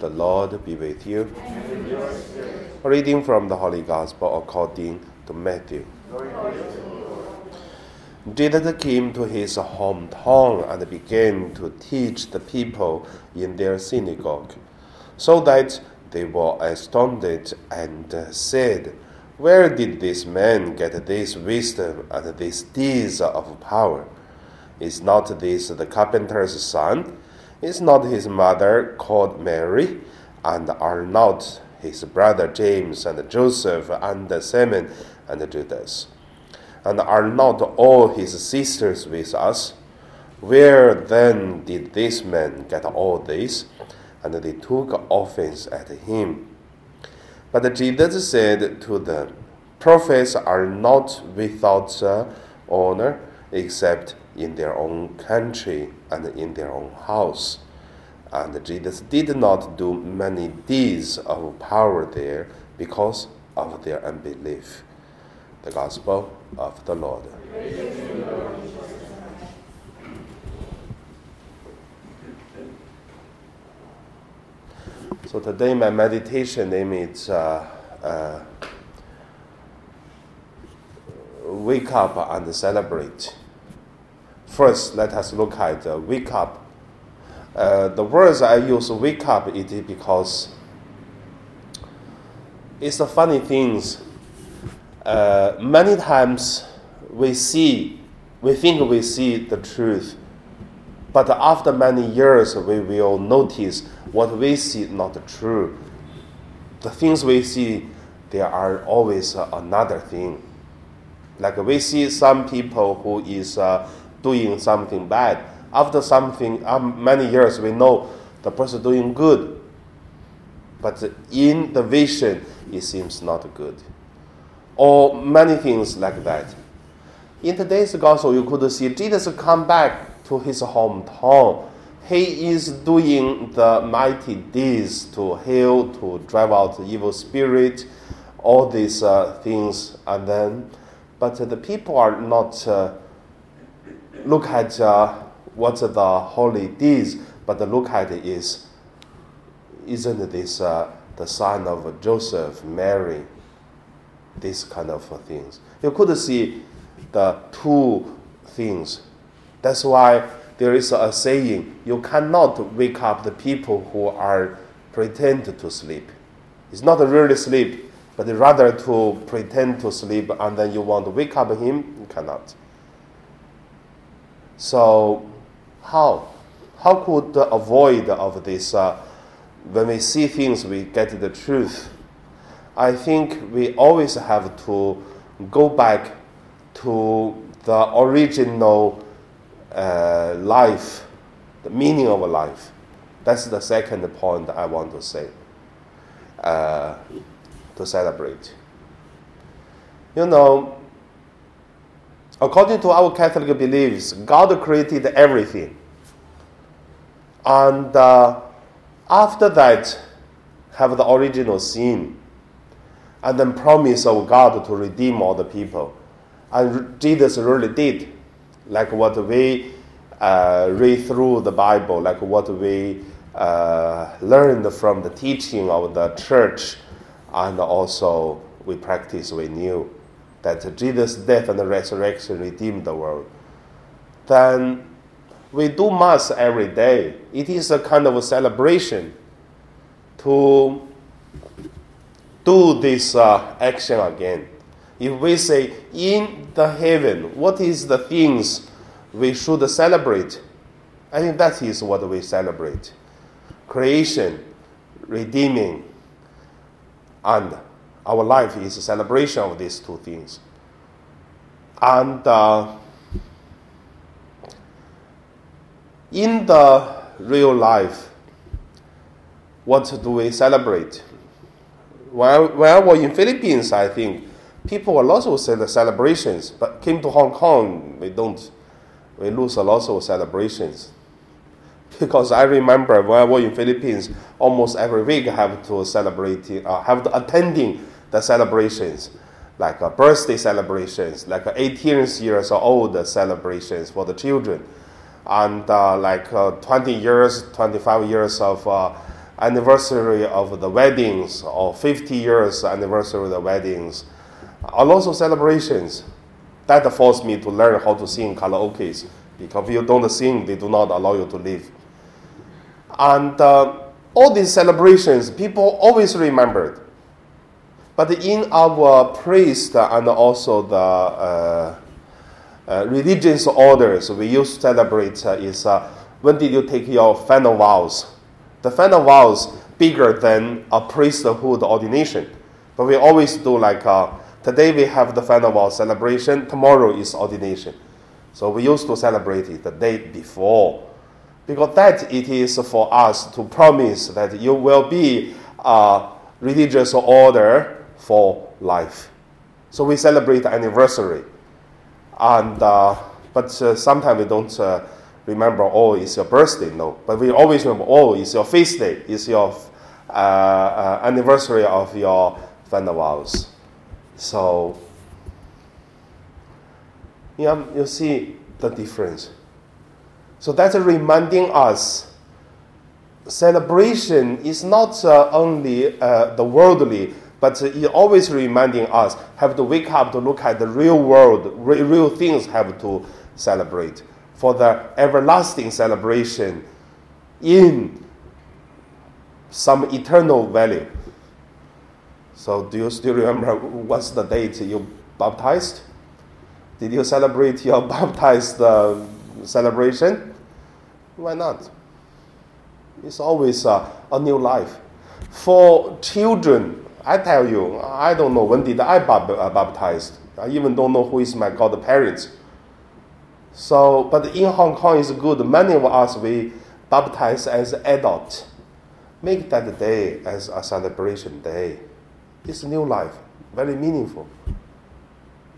The Lord be with you. A reading from the Holy Gospel according to Matthew. Jesus came to his hometown and began to teach the people in their synagogue, so that they were astounded and said, Where did this man get this wisdom and these deeds of power? Is not this the carpenter's son? Is not his mother called Mary? And are not his brother James and Joseph and Simon and Judas? And are not all his sisters with us? Where then did this man get all this? And they took offense at him. But Jesus said to them, Prophets are not without uh, honor except in their own country and in their own house. And Jesus did not do many deeds of power there because of their unbelief. The Gospel of the Lord. So today my meditation name is uh, uh, Wake Up and Celebrate. First, let us look at uh, wake up. Uh, the words I use wake up it is because it's the funny things. Uh, many times we see, we think we see the truth, but after many years we will notice what we see not true. The things we see, there are always another thing. Like we see some people who is uh, doing something bad. After something, um, many years, we know the person doing good. But in the vision, it seems not good. Or many things like that. In today's gospel, you could see Jesus come back to his hometown. He is doing the mighty deeds to heal, to drive out the evil spirit, all these uh, things, and then, but the people are not. Uh, look at uh, what the holy deeds, but look at it is, isn't this uh, the son of Joseph, Mary? this kind of things. You could see the two things. That's why there is a saying: you cannot wake up the people who are pretend to sleep. It's not really sleep, but rather to pretend to sleep, and then you want to wake up him. You cannot. So, how? How could avoid of this? Uh, when we see things, we get the truth. I think we always have to go back to the original uh, life, the meaning of life. That's the second point I want to say uh, to celebrate. You know, according to our Catholic beliefs, God created everything. And uh, after that, have the original sin. And then promise of God to redeem all the people. And Jesus really did. Like what we uh, read through the Bible, like what we uh, learned from the teaching of the church, and also we practice, we knew that Jesus' death and resurrection redeemed the world, then we do Mass every day. It is a kind of a celebration to do this uh, action again. If we say, in the heaven, what is the things we should celebrate? I think that is what we celebrate creation, redeeming, and our life is a celebration of these two things. And uh, in the real life, what do we celebrate? While, while we're in Philippines, I think people a lot of celebrations, but came to Hong Kong, we don't, we lose a lot of celebrations. Because I remember when I was in Philippines, almost every week I have to celebrate, uh, have to attending the celebrations, like uh, birthday celebrations, like uh, 18 years old celebrations for the children, and uh, like uh, 20 years, 25 years of uh, anniversary of the weddings or 50 years anniversary of the weddings, are also celebrations. That forced me to learn how to sing karaoke because if you don't sing, they do not allow you to live. And uh, all these celebrations, people always remembered. But in our priest and also the uh, uh, religious orders we used to celebrate uh, is uh, when did you take your final vows? The final vows bigger than a priesthood ordination. But we always do like uh, today we have the final vow celebration, tomorrow is ordination. So we used to celebrate it the day before. Because that it is for us to promise that you will be a religious order for life. So we celebrate anniversary. And, uh, but uh, sometimes we don't uh, remember, oh, it's your birthday, no. But we always remember, oh, it's your feast day, it's your uh, uh, anniversary of your vows. So, yeah, you see the difference. So that's reminding us celebration is not uh, only uh, the worldly, but it always reminding us have to wake up to look at the real world, re- real things have to celebrate for the everlasting celebration in some eternal value. So, do you still remember what's the date you baptized? Did you celebrate your baptized uh, celebration? Why not? It's always uh, a new life. For children, I tell you, I don't know when did I uh, baptized. I even don't know who is my godparents. So, but in Hong Kong is good. Many of us we baptize as adult. Make that day as a celebration day. It's new life, very meaningful.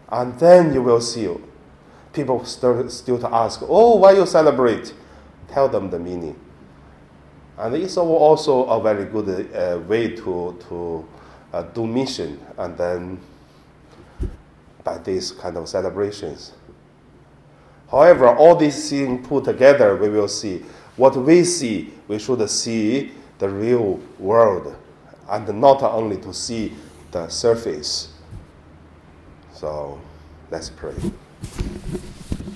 And then you will see people still, still to ask, oh, why you celebrate? Tell them the meaning. And it's also a very good uh, way to, to uh, do mission and then by these kind of celebrations. However, all these things put together, we will see what we see, we should see the real world and not only to see the surface. So let's pray.